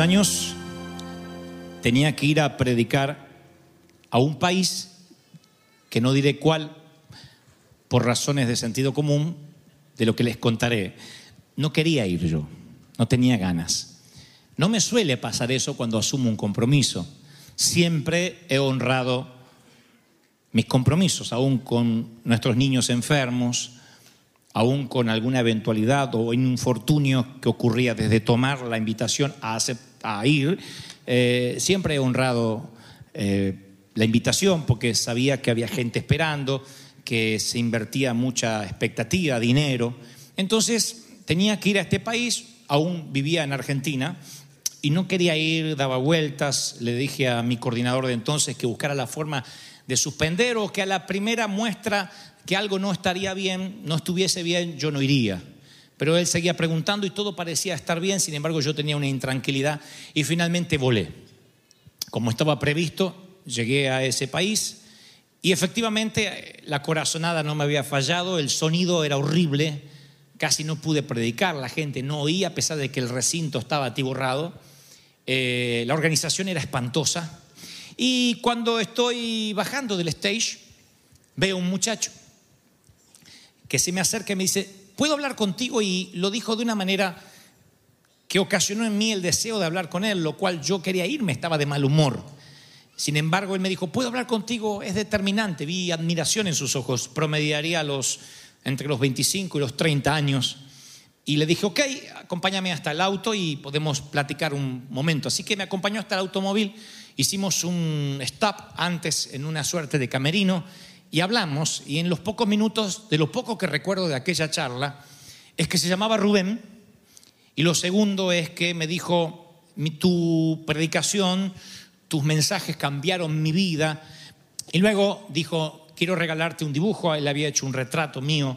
años tenía que ir a predicar a un país que no diré cuál, por razones de sentido común, de lo que les contaré. No quería ir yo, no tenía ganas. No me suele pasar eso cuando asumo un compromiso. Siempre he honrado mis compromisos, aún con nuestros niños enfermos, aún con alguna eventualidad o un infortunio que ocurría desde tomar la invitación a ir, eh, siempre he honrado eh, la invitación porque sabía que había gente esperando, que se invertía mucha expectativa, dinero. Entonces tenía que ir a este país, aún vivía en Argentina, y no quería ir, daba vueltas, le dije a mi coordinador de entonces que buscara la forma de suspender o que a la primera muestra que algo no estaría bien, no estuviese bien, yo no iría. Pero él seguía preguntando y todo parecía estar bien, sin embargo yo tenía una intranquilidad y finalmente volé. Como estaba previsto, llegué a ese país y efectivamente eh, la corazonada no me había fallado, el sonido era horrible, casi no pude predicar, la gente no oía a pesar de que el recinto estaba atiborrado, Eh, la organización era espantosa y cuando estoy bajando del stage veo un muchacho que se me acerca y me dice, ¿puedo hablar contigo? Y lo dijo de una manera que ocasionó en mí el deseo de hablar con él, lo cual yo quería irme, estaba de mal humor. Sin embargo, él me dijo, ¿puedo hablar contigo? Es determinante, vi admiración en sus ojos, promediaría los, entre los 25 y los 30 años. Y le dije, ok, acompáñame hasta el auto y podemos platicar un momento. Así que me acompañó hasta el automóvil, hicimos un stop antes en una suerte de camerino y hablamos. Y en los pocos minutos, de lo poco que recuerdo de aquella charla, es que se llamaba Rubén. Y lo segundo es que me dijo, "Mi- tu predicación, tus mensajes cambiaron mi vida. Y luego dijo, quiero regalarte un dibujo. Él había hecho un retrato mío.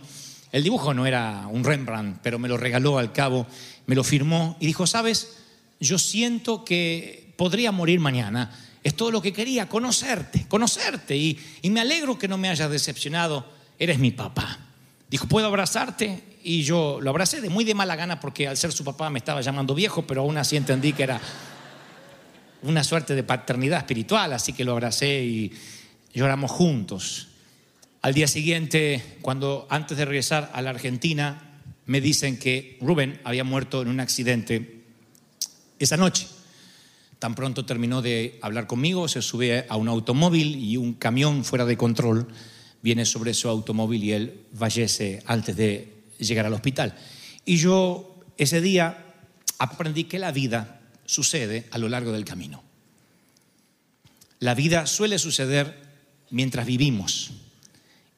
El dibujo no era un Rembrandt, pero me lo regaló al cabo, me lo firmó y dijo, sabes, yo siento que podría morir mañana. Es todo lo que quería, conocerte, conocerte. Y, me alegro que no me hayas decepcionado. Eres mi papá. Dijo, ¿puedo abrazarte? Y yo lo abracé de muy de mala gana porque al ser su papá me estaba llamando viejo, pero aún así entendí que era una suerte de paternidad espiritual, así que lo abracé y lloramos juntos. Al día siguiente, cuando antes de regresar a la Argentina, me dicen que Rubén había muerto en un accidente esa noche. Tan pronto terminó de hablar conmigo, se sube a un automóvil y un camión fuera de control viene sobre su automóvil y él fallece antes de llegar al hospital. Y yo ese día aprendí que la vida sucede a lo largo del camino. La vida suele suceder mientras vivimos.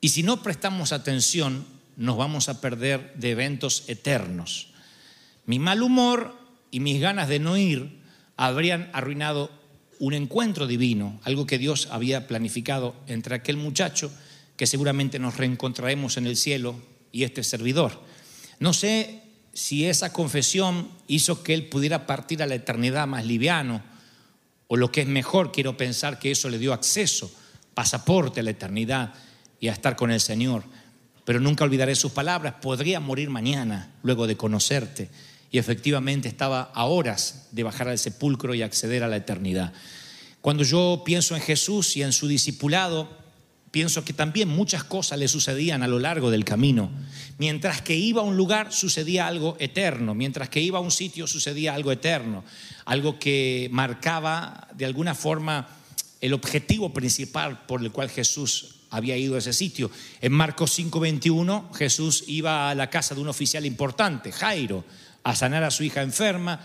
Y si no prestamos atención, nos vamos a perder de eventos eternos. Mi mal humor y mis ganas de no ir habrían arruinado un encuentro divino, algo que Dios había planificado entre aquel muchacho que seguramente nos reencontraremos en el cielo y este servidor. No sé si esa confesión hizo que él pudiera partir a la eternidad más liviano, o lo que es mejor, quiero pensar que eso le dio acceso, pasaporte a la eternidad y a estar con el Señor. Pero nunca olvidaré sus palabras, podría morir mañana luego de conocerte. Y efectivamente estaba a horas de bajar al sepulcro y acceder a la eternidad. Cuando yo pienso en Jesús y en su discipulado, pienso que también muchas cosas le sucedían a lo largo del camino. Mientras que iba a un lugar sucedía algo eterno, mientras que iba a un sitio sucedía algo eterno, algo que marcaba de alguna forma el objetivo principal por el cual Jesús había ido a ese sitio. En Marcos 5:21 Jesús iba a la casa de un oficial importante, Jairo, a sanar a su hija enferma.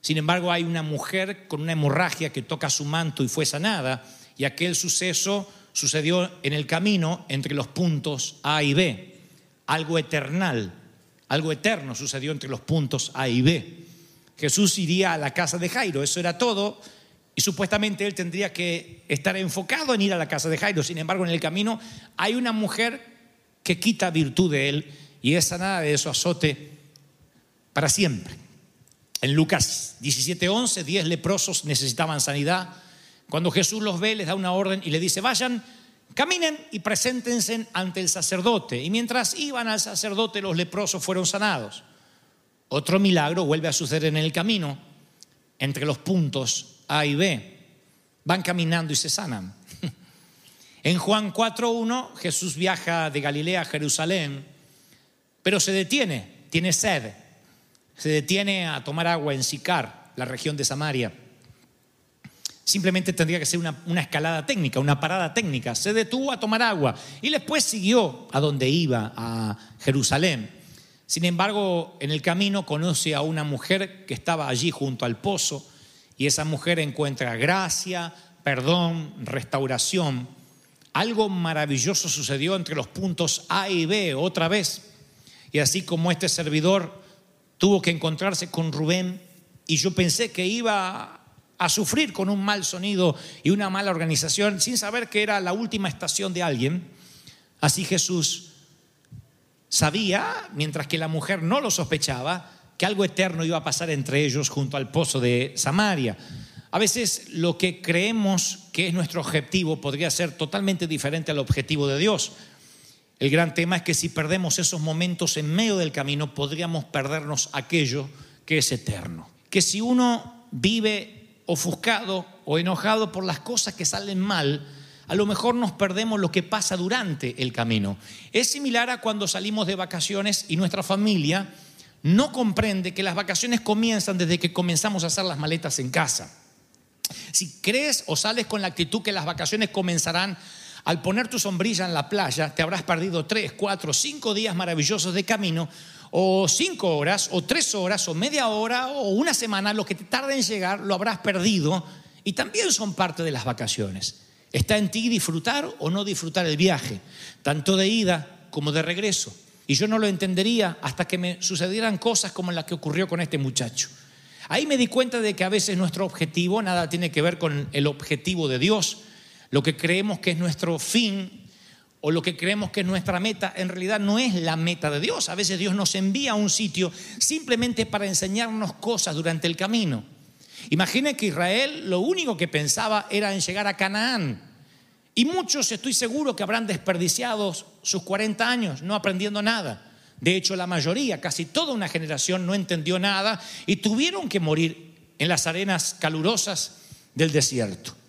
Sin embargo, hay una mujer con una hemorragia que toca su manto y fue sanada, y aquel suceso sucedió en el camino entre los puntos A y B. Algo eternal, algo eterno sucedió entre los puntos A y B. Jesús iría a la casa de Jairo, eso era todo, y supuestamente él tendría que estar enfocado en ir a la casa de Jairo. Sin embargo, en el camino hay una mujer que quita virtud de él y es sanada de su azote para siempre. En Lucas 17:11, 10 leprosos necesitaban sanidad. Cuando Jesús los ve, les da una orden y le dice, vayan, caminen y preséntense ante el sacerdote. Y mientras iban al sacerdote, los leprosos fueron sanados. Otro milagro vuelve a suceder en el camino, entre los puntos A y B. Van caminando y se sanan. En Juan 4.1 Jesús viaja de Galilea a Jerusalén, pero se detiene, tiene sed. Se detiene a tomar agua en Sicar, la región de Samaria. Simplemente tendría que ser una, escalada técnica, una parada técnica. Se detuvo a tomar agua y después siguió a donde iba, a Jerusalén. Sin embargo, en el camino conoce a una mujer que estaba allí junto al pozo y esa mujer encuentra gracia, perdón, restauración. Algo maravilloso sucedió entre los puntos A y B otra vez. Y así como este servidor tuvo que encontrarse con Rubén y yo pensé que iba a sufrir con un mal sonido y una mala organización sin saber que era la última estación de alguien, así Jesús sabía, mientras que la mujer no lo sospechaba, que algo eterno iba a pasar entre ellos junto al pozo de Samaria. A veces lo que creemos que es nuestro objetivo podría ser totalmente diferente al objetivo de Dios. El gran tema es que si perdemos esos momentos en medio del camino, podríamos perdernos aquello que es eterno. Que si uno vive ofuscado o enojado por las cosas que salen mal, a lo mejor nos perdemos lo que pasa durante el camino. Es similar a cuando salimos de vacaciones y nuestra familia no comprende que las vacaciones comienzan desde que comenzamos a hacer las maletas en casa. Si crees o sales con la actitud que las vacaciones comenzarán al poner tu sombrilla en la playa, te habrás perdido tres, cuatro, cinco días maravillosos de camino, o cinco horas, o tres horas, o media hora, o una semana, lo que te tarda en llegar, lo habrás perdido, y también son parte de las vacaciones. Está en ti disfrutar o no disfrutar el viaje, tanto de ida como de regreso. Y yo no lo entendería hasta que me sucedieran cosas como las que ocurrió con este muchacho. Ahí me di cuenta de que a veces nuestro objetivo nada tiene que ver con el objetivo de Dios. Lo que creemos que es nuestro fin o lo que creemos que es nuestra meta, en realidad no es la meta de Dios. A veces Dios nos envía a un sitio simplemente para enseñarnos cosas durante el camino. Imagine que Israel lo único que pensaba era en llegar a Canaán. Y muchos estoy seguro que habrán desperdiciado sus 40 años no aprendiendo nada. De hecho, la mayoría, casi toda una generación no entendió nada y tuvieron que morir en las arenas calurosas del desierto.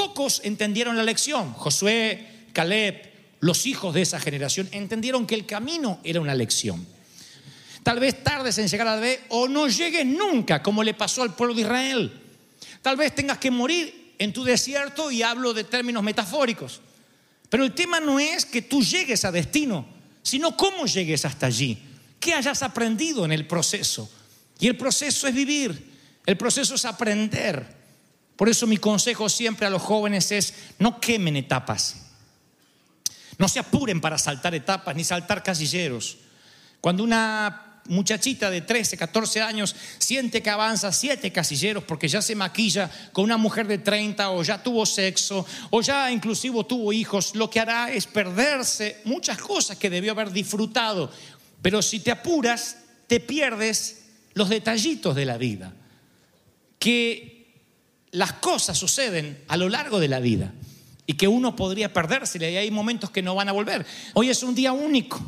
Pocos entendieron la lección. Josué, Caleb, los hijos de esa generación entendieron que el camino era una lección. Tal vez tardes en llegar a la B o no llegues nunca, como le pasó al pueblo de Israel. Tal vez tengas que morir en tu desierto y hablo de términos metafóricos. Pero el tema no es que tú llegues a destino, sino cómo llegues hasta allí, qué hayas aprendido en el proceso. Y el proceso es vivir, el proceso es aprender. Por eso mi consejo siempre a los jóvenes es, no quemen etapas, no se apuren para saltar etapas ni saltar casilleros. Cuando una muchachita de 13, 14 años siente que avanza siete casilleros porque ya se maquilla con una mujer de 30 o ya tuvo sexo o ya inclusive tuvo hijos, lo que hará es perderse muchas cosas que debió haber disfrutado. Pero si te apuras, te pierdes los detallitos de la vida. Que las cosas suceden a lo largo de la vida y que uno podría perdérsele y hay momentos que no van a volver. Hoy es un día único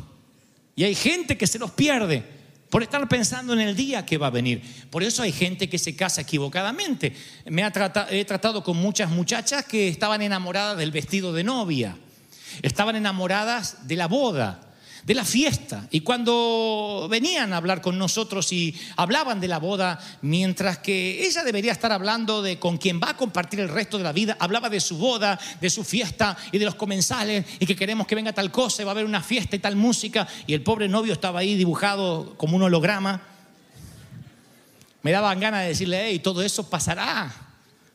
y hay gente que se los pierde por estar pensando en el día que va a venir. Por eso hay gente que se casa equivocadamente. Me ha tratado, he tratado con muchas muchachas que estaban enamoradas del vestido de novia, estaban enamoradas de la boda, de la fiesta. Y cuando venían a hablar con nosotros y hablaban de la boda, mientras que ella debería estar hablando de con quien va a compartir el resto de la vida, hablaba de su boda, de su fiesta y de los comensales y que queremos que venga tal cosa y va a haber una fiesta y tal música. Y el pobre novio estaba ahí dibujado como un holograma. Me daban ganas de decirle, hey, todo eso pasará.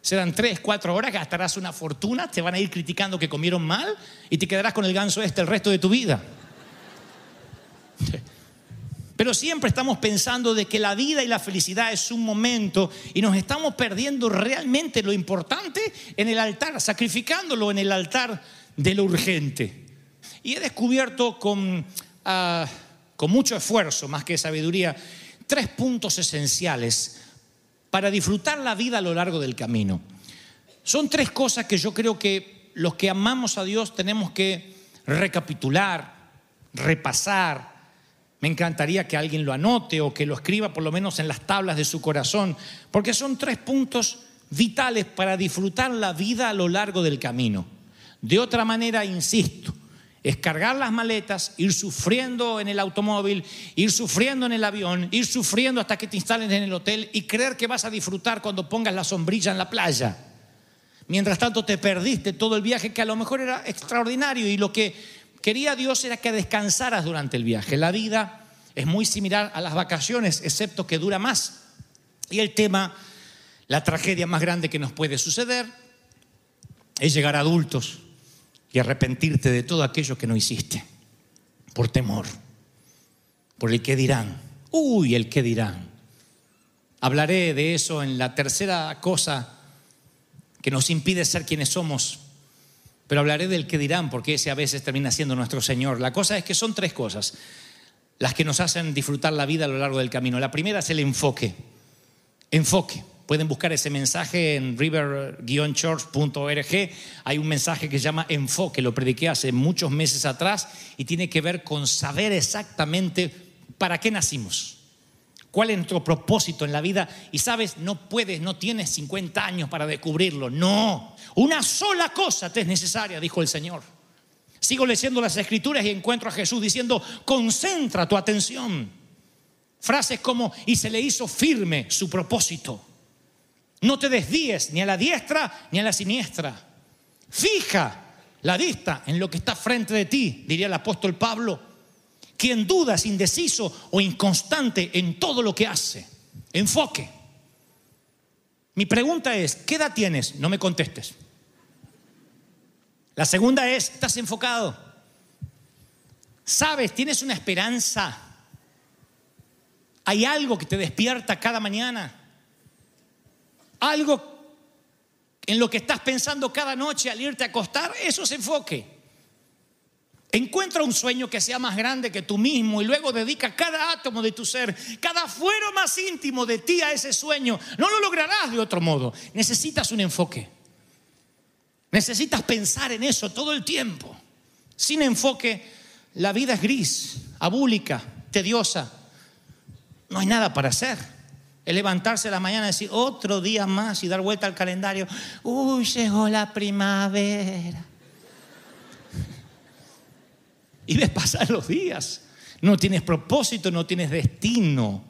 Serán tres, cuatro horas, gastarás una fortuna, te van a ir criticando que comieron mal y te quedarás con el ganso este el resto de tu vida. Pero siempre estamos pensando de que la vida y la felicidad es un momento y nos estamos perdiendo realmente lo importante en el altar, sacrificándolo en el altar de lo urgente. Y he descubierto con, ah, con mucho esfuerzo, más que sabiduría, tres puntos esenciales para disfrutar la vida a lo largo del camino. Son tres cosas que yo creo que los que amamos a Dios tenemos que recapitular, repasar. Me encantaría que alguien lo anote o que lo escriba por lo menos en las tablas de su corazón, porque son tres puntos vitales para disfrutar la vida a lo largo del camino. De otra manera, insisto, es cargar las maletas, ir sufriendo en el automóvil, ir sufriendo en el avión, ir sufriendo hasta que te instalen en el hotel y creer que vas a disfrutar cuando pongas la sombrilla en la playa. Mientras tanto te perdiste todo el viaje que a lo mejor era extraordinario y lo que quería Dios era que descansaras durante el viaje. La vida es muy similar a las vacaciones, excepto que dura más. Y el tema, la tragedia más grande que nos puede suceder, es llegar a adultos y arrepentirte de todo aquello que no hiciste, por temor, por el que dirán. Uy, el que dirán. Hablaré de eso en la tercera cosa que nos impide ser quienes somos, pero hablaré del que dirán, porque ese a veces termina siendo nuestro Señor. La cosa es que son tres cosas las que nos hacen disfrutar la vida a lo largo del camino. La primera es el enfoque. Enfoque. Pueden buscar ese mensaje en river-church.org. Hay un mensaje que se llama Enfoque, lo prediqué hace muchos meses atrás y tiene que ver con saber exactamente para qué nacimos. ¿Cuál es nuestro propósito en la vida? Y sabes, no puedes, no tienes 50 años para descubrirlo. No, una sola cosa te es necesaria, dijo el Señor. Sigo leyendo las escrituras y encuentro a Jesús diciendo, concentra tu atención. Frases como, y se le hizo firme su propósito. No te desvíes ni a la diestra ni a la siniestra. Fija la vista en lo que está frente de ti, diría el apóstol Pablo. Quien duda es indeciso o inconstante en todo lo que hace. Enfoque. Mi pregunta es, ¿qué edad tienes? No me contestes. La segunda es, ¿estás enfocado? ¿Sabes? ¿Tienes una esperanza? ¿Hay algo que te despierta cada mañana? algo en lo que estás pensando cada noche al irte a acostar, eso es enfoque. Encuentra un sueño que sea más grande que tú mismo y luego dedica cada átomo de tu ser, cada fuero más íntimo de ti a ese sueño. No lo lograrás de otro modo. Necesitas un enfoque. Necesitas pensar en eso todo el tiempo. Sin enfoque, la vida es gris, abúlica, tediosa. No hay nada para hacer. Es levantarse a la mañana y decir otro día más y dar vuelta al calendario. Uy, llegó la primavera. Y ves pasar los días. No tienes propósito, no tienes destino.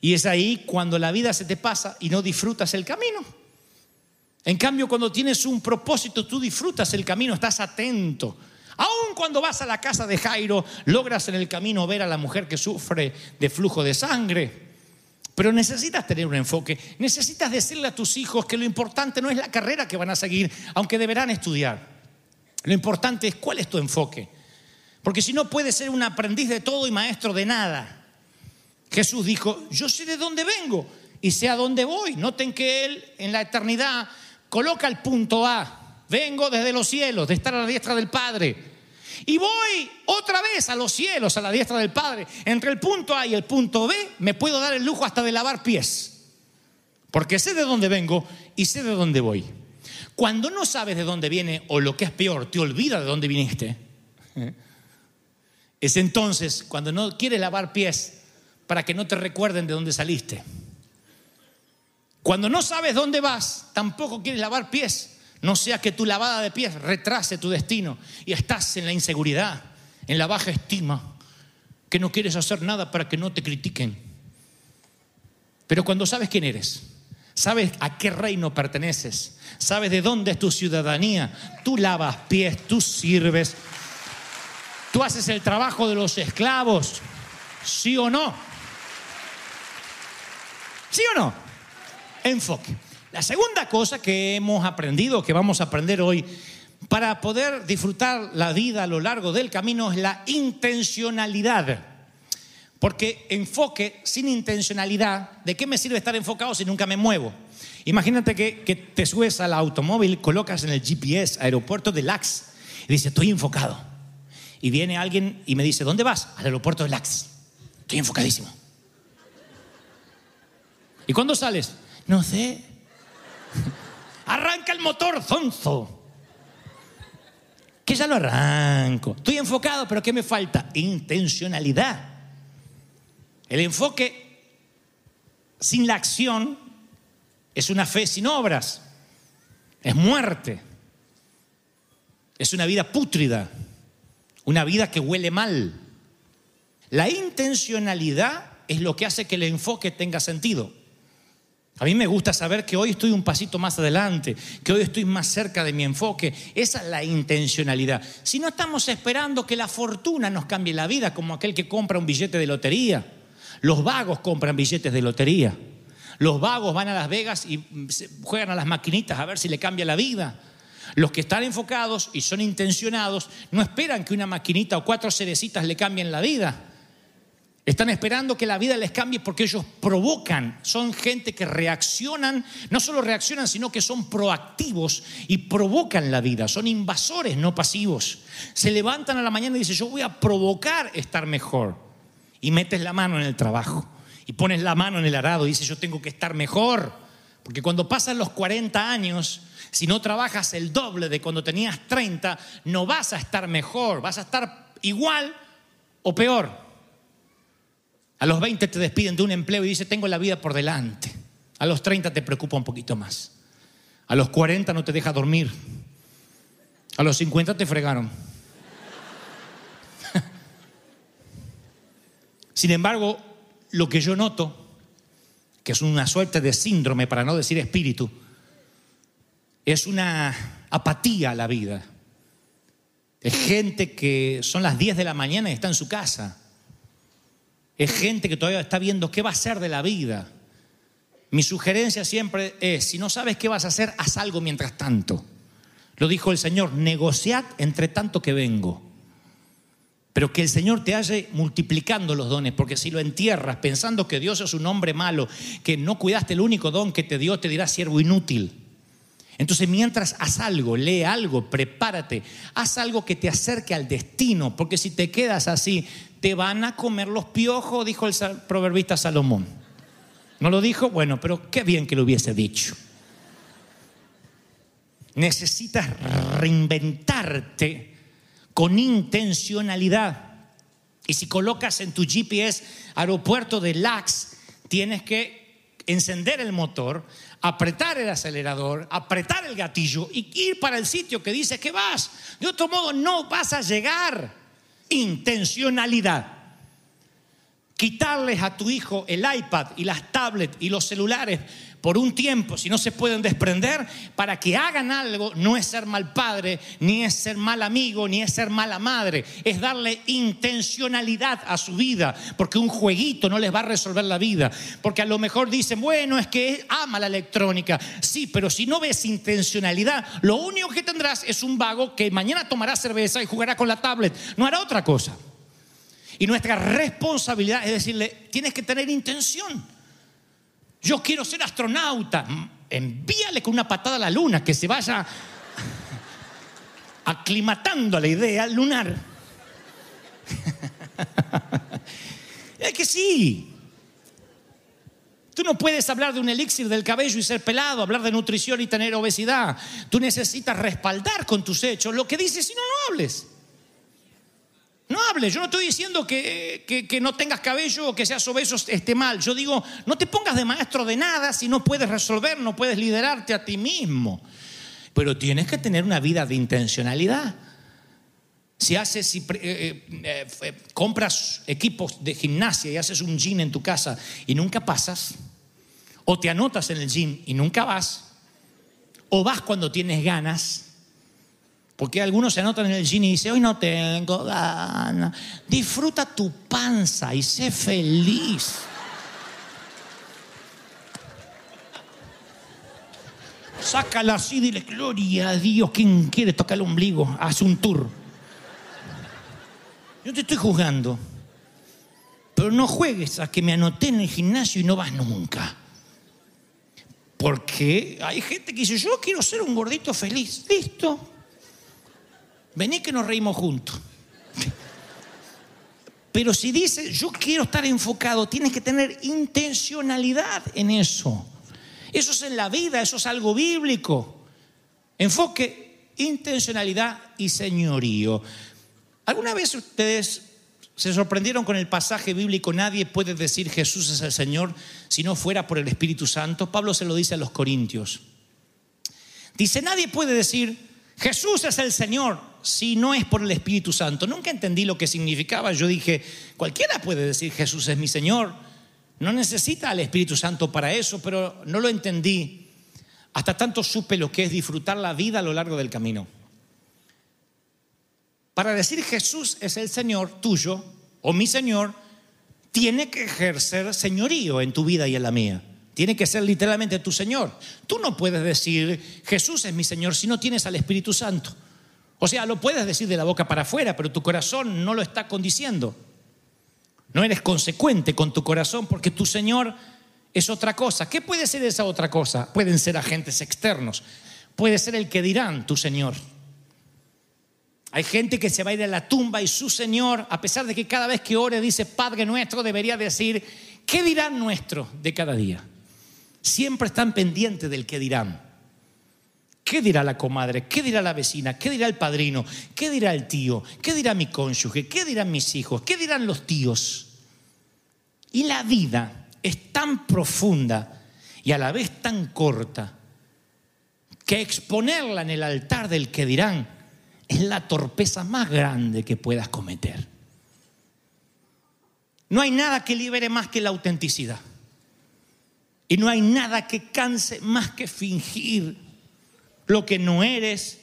Y es ahí cuando la vida se te pasa y no disfrutas el camino. En cambio, cuando tienes un propósito, tú disfrutas el camino, estás atento. Aun cuando vas a la casa de Jairo, logras en el camino ver a la mujer que sufre de flujo de sangre. Pero necesitas tener un enfoque, necesitas decirle a tus hijos que lo importante no es la carrera que van a seguir, aunque deberán estudiar. Lo importante es cuál es tu enfoque. Porque si no puedes ser un aprendiz de todo y maestro de nada. Jesús dijo, yo sé de dónde vengo y sé a dónde voy. Noten que Él en la eternidad coloca el punto A. Vengo desde los cielos, de estar a la diestra del Padre. Y voy otra vez a los cielos, a la diestra del Padre. Entre el punto A y el punto B me puedo dar el lujo hasta de lavar pies. Porque sé de dónde vengo y sé de dónde voy. Cuando no sabes de dónde viene o lo que es peor, te olvidas de dónde viniste. Es entonces cuando no quieres lavar pies para que no te recuerden de dónde saliste. Cuando no sabes dónde vas, tampoco quieres lavar pies no sea que tu lavada de pies retrase tu destino y estás en la inseguridad, en la baja estima, que no quieres hacer nada para que no te critiquen. Pero cuando sabes quién eres, sabes a qué reino perteneces, sabes de dónde es tu ciudadanía, tú lavas pies, tú sirves, tú haces el trabajo de los esclavos, ¿sí o no? ¿Sí o no? Enfoque. La segunda cosa que hemos aprendido, que vamos a aprender hoy, para poder disfrutar la vida a lo largo del camino es la intencionalidad. Porque enfoque sin intencionalidad, ¿de qué me sirve estar enfocado si nunca me muevo? Imagínate que, te subes al automóvil, colocas en el GPS aeropuerto de Lax y dice, estoy enfocado. Y viene alguien y me dice, ¿dónde vas? Al aeropuerto de Lax. Estoy enfocadísimo. ¿Y cuándo sales? No sé. Arranca el motor, zonzo. Que ya lo arranco. Estoy enfocado, pero ¿qué me falta? Intencionalidad. El enfoque sin la acción es una fe sin obras. Es muerte. Es una vida pútrida. Una vida que huele mal. La intencionalidad es lo que hace que el enfoque tenga sentido. A mí me gusta saber que hoy estoy un pasito más adelante, que hoy estoy más cerca de mi enfoque. Esa es la intencionalidad. Si no estamos esperando que la fortuna nos cambie la vida, como aquel que compra un billete de lotería. Los vagos compran billetes de lotería. Los vagos van a Las Vegas y juegan a las maquinitas a ver si le cambia la vida. Los que están enfocados y son intencionados no esperan que una maquinita o cuatro cerecitas le cambien la vida. Están esperando que la vida les cambie porque ellos provocan. Son gente que reaccionan, no solo reaccionan, sino que son proactivos y provocan la vida. Son invasores, no pasivos. Se levantan a la mañana y dicen, yo voy a provocar estar mejor. Y metes la mano en el trabajo. Y pones la mano en el arado y dices, yo tengo que estar mejor. Porque cuando pasan los 40 años, si no trabajas el doble de cuando tenías 30, no vas a estar mejor. Vas a estar igual o peor. A los 20 te despiden de un empleo y dices, tengo la vida por delante. A los 30 te preocupa un poquito más. A los 40 no te deja dormir. A los 50 te fregaron. Sin embargo, lo que yo noto, que es una suerte de síndrome, para no decir espíritu, es una apatía a la vida. Es gente que son las 10 de la mañana y está en su casa es gente que todavía está viendo qué va a hacer de la vida. Mi sugerencia siempre es, si no sabes qué vas a hacer, haz algo mientras tanto. Lo dijo el Señor, negociad entre tanto que vengo. Pero que el Señor te halle multiplicando los dones, porque si lo entierras pensando que Dios es un hombre malo, que no cuidaste el único don que te dio, te dirá siervo inútil. Entonces mientras haz algo, lee algo, prepárate, haz algo que te acerque al destino, porque si te quedas así, te van a comer los piojos, dijo el proverbista Salomón. ¿No lo dijo? Bueno, pero qué bien que lo hubiese dicho. Necesitas reinventarte con intencionalidad. Y si colocas en tu GPS aeropuerto de Lax, tienes que encender el motor, apretar el acelerador, apretar el gatillo y ir para el sitio que dice que vas. De otro modo no vas a llegar intencionalidad. Quitarles a tu hijo el iPad y las tablets y los celulares por un tiempo, si no se pueden desprender, para que hagan algo, no es ser mal padre, ni es ser mal amigo, ni es ser mala madre, es darle intencionalidad a su vida, porque un jueguito no les va a resolver la vida, porque a lo mejor dicen, bueno, es que ama la electrónica, sí, pero si no ves intencionalidad, lo único que tendrás es un vago que mañana tomará cerveza y jugará con la tablet, no hará otra cosa. Y nuestra responsabilidad es decirle, tienes que tener intención. Yo quiero ser astronauta. Envíale con una patada a la luna, que se vaya aclimatando a la idea lunar. es que sí. Tú no puedes hablar de un elixir del cabello y ser pelado, hablar de nutrición y tener obesidad. Tú necesitas respaldar con tus hechos lo que dices y no, no hables. No hables, yo no estoy diciendo que, no tengas cabello o que seas obeso esté mal. Yo digo, no te pongas de maestro de nada si no puedes resolver, no puedes liderarte a ti mismo. Pero tienes que tener una vida de intencionalidad. Si haces, si eh, eh, eh, compras equipos de gimnasia y haces un gym en tu casa y nunca pasas, o te anotas en el gym y nunca vas, o vas cuando tienes ganas, porque algunos se anotan en el gym y dicen, hoy no tengo ganas. Disfruta tu panza y sé feliz. Sácala así, dile, gloria a Dios. ¿Quién quiere tocar el ombligo? Haz un tour. Yo te estoy juzgando. pero no juegues a que me anoté en el gimnasio y no vas nunca. Porque hay gente que dice, yo quiero ser un gordito feliz. Listo. Vení que nos reímos juntos. Pero si dice, yo quiero estar enfocado, tienes que tener intencionalidad en eso. Eso es en la vida, eso es algo bíblico. Enfoque, intencionalidad y señorío. ¿Alguna vez ustedes se sorprendieron con el pasaje bíblico? Nadie puede decir Jesús es el Señor si no fuera por el Espíritu Santo. Pablo se lo dice a los Corintios. Dice, nadie puede decir Jesús es el Señor si no es por el Espíritu Santo. Nunca entendí lo que significaba. Yo dije, cualquiera puede decir Jesús es mi Señor. No necesita al Espíritu Santo para eso, pero no lo entendí. Hasta tanto supe lo que es disfrutar la vida a lo largo del camino. Para decir Jesús es el Señor tuyo o mi Señor, tiene que ejercer señorío en tu vida y en la mía. Tiene que ser literalmente tu Señor. Tú no puedes decir Jesús es mi Señor si no tienes al Espíritu Santo. O sea, lo puedes decir de la boca para afuera, pero tu corazón no lo está condiciendo. No eres consecuente con tu corazón porque tu Señor es otra cosa. ¿Qué puede ser esa otra cosa? Pueden ser agentes externos. Puede ser el que dirán tu Señor. Hay gente que se va a ir a la tumba y su Señor, a pesar de que cada vez que ore dice Padre nuestro, debería decir, ¿qué dirán nuestro de cada día? Siempre están pendientes del qué dirán. ¿Qué dirá la comadre? ¿Qué dirá la vecina? ¿Qué dirá el padrino? ¿Qué dirá el tío? ¿Qué dirá mi cónyuge? ¿Qué dirán mis hijos? ¿Qué dirán los tíos? Y la vida es tan profunda y a la vez tan corta que exponerla en el altar del que dirán es la torpeza más grande que puedas cometer. No hay nada que libere más que la autenticidad. Y no hay nada que canse más que fingir lo que no eres,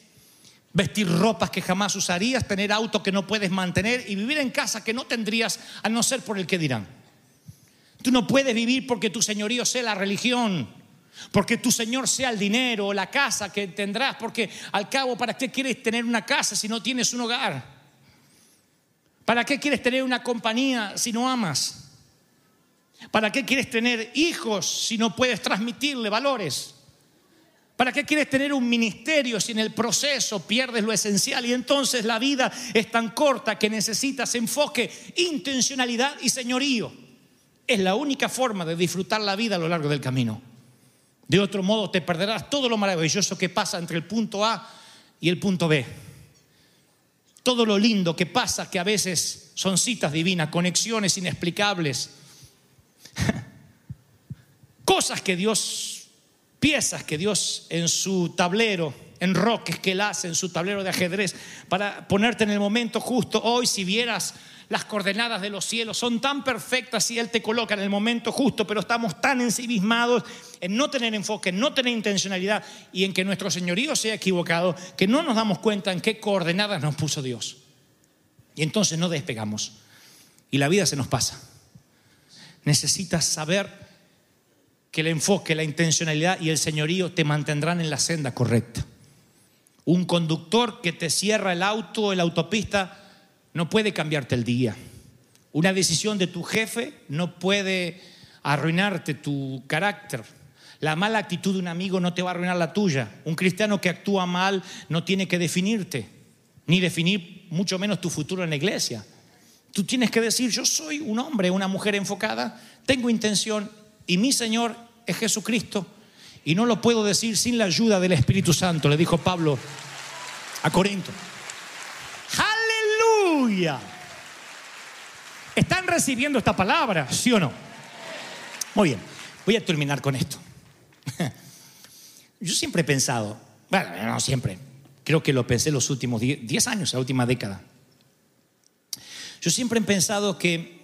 vestir ropas que jamás usarías, tener auto que no puedes mantener y vivir en casa que no tendrías a no ser por el que dirán. Tú no puedes vivir porque tu señorío sea la religión, porque tu Señor sea el dinero o la casa que tendrás, porque al cabo, ¿para qué quieres tener una casa si no tienes un hogar? ¿Para qué quieres tener una compañía si no amas? ¿Para qué quieres tener hijos si no puedes transmitirle valores? ¿Para qué quieres tener un ministerio si en el proceso pierdes lo esencial? Y entonces la vida es tan corta que necesitas enfoque, intencionalidad y señorío. Es la única forma de disfrutar la vida a lo largo del camino. De otro modo te perderás todo lo maravilloso que pasa entre el punto A y el punto B. Todo lo lindo que pasa, que a veces son citas divinas, conexiones inexplicables, cosas que Dios, piezas que Dios en su tablero, en roques que Él hace, en su tablero de ajedrez, para ponerte en el momento justo. Hoy, si vieras las coordenadas de los cielos son tan perfectas y Él te coloca en el momento justo, pero estamos tan ensimismados en no tener enfoque, en no tener intencionalidad y en que nuestro señorío sea equivocado, que no nos damos cuenta en qué coordenadas nos puso Dios. Y entonces no despegamos y la vida se nos pasa. Necesitas saber que el enfoque, la intencionalidad y el señorío te mantendrán en la senda correcta. Un conductor que te cierra el auto, la autopista, no puede cambiarte el día. Una decisión de tu jefe no puede arruinarte tu carácter. La mala actitud de un amigo no te va a arruinar la tuya. Un cristiano que actúa mal no tiene que definirte, ni definir mucho menos tu futuro en la iglesia. Tú tienes que decir, yo soy un hombre, una mujer enfocada, tengo intención y mi Señor es Jesucristo. Y no lo puedo decir sin la ayuda del Espíritu Santo, le dijo Pablo a Corinto. Aleluya. ¿Están recibiendo esta palabra? ¿Sí o no? Muy bien, voy a terminar con esto. Yo siempre he pensado, bueno, no siempre, creo que lo pensé los últimos 10 años, la última década. Yo siempre he pensado que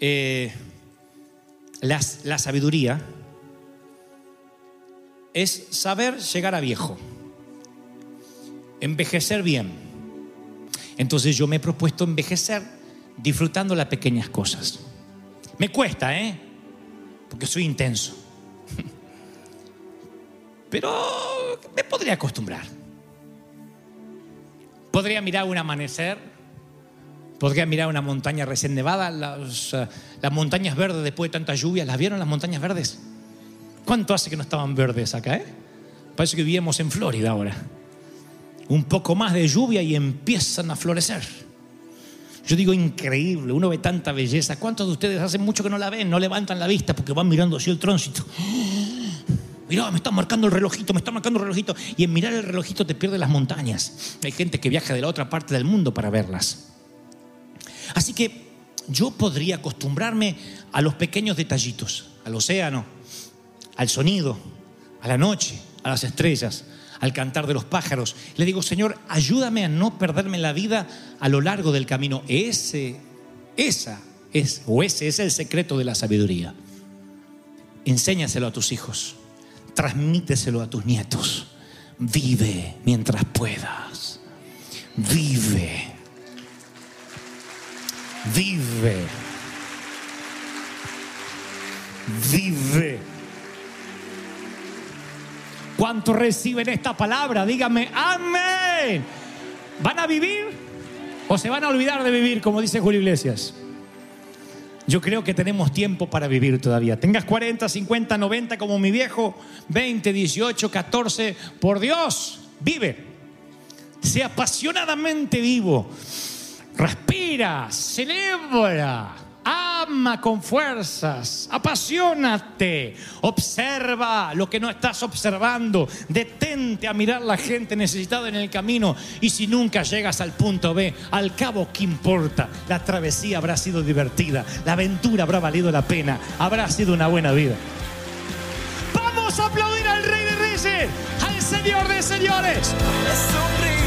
eh, la, sabiduría es saber llegar a viejo, envejecer bien. Entonces yo me he propuesto envejecer disfrutando las pequeñas cosas. Me cuesta, ¿eh? Porque soy intenso. Pero me podría acostumbrar. Podría mirar un amanecer, Podría mirar una montaña recién nevada, las, eh, las montañas verdes después de tanta lluvia. ¿Las vieron las montañas verdes? ¿Cuánto hace que no estaban verdes acá, eh? Parece que vivíamos en Florida ahora. Un poco más de lluvia y empiezan a florecer. Yo digo increíble, uno ve tanta belleza. ¿Cuántos de ustedes hace mucho que no la ven? No levantan la vista porque van mirando así el tránsito. Mirá, me está marcando el relojito, me está marcando el relojito. Y en mirar el relojito te pierdes las montañas. Hay gente que viaja de la otra parte del mundo para verlas. Así que yo podría acostumbrarme a los pequeños detallitos, al océano, al sonido, a la noche, a las estrellas, al cantar de los pájaros. Le digo, Señor, ayúdame a no perderme la vida a lo largo del camino. Ese, esa es, o ese es el secreto de la sabiduría. Enséñaselo a tus hijos, transmíteselo a tus nietos. Vive mientras puedas. Vive. Vive. Vive. ¿Cuántos reciben esta palabra? Dígame, amén. ¿Van a vivir o se van a olvidar de vivir, como dice Julio Iglesias? Yo creo que tenemos tiempo para vivir todavía. Tengas 40, 50, 90 como mi viejo, 20, 18, 14. Por Dios, vive. Sea apasionadamente vivo. Respira, celebra, ama con fuerzas, apasionate, observa lo que no estás observando, detente a mirar la gente necesitada en el camino y si nunca llegas al punto B, al cabo, ¿qué importa? La travesía habrá sido divertida, la aventura habrá valido la pena, habrá sido una buena vida. Vamos a aplaudir al Rey de Reyes, al Señor de Señores. Es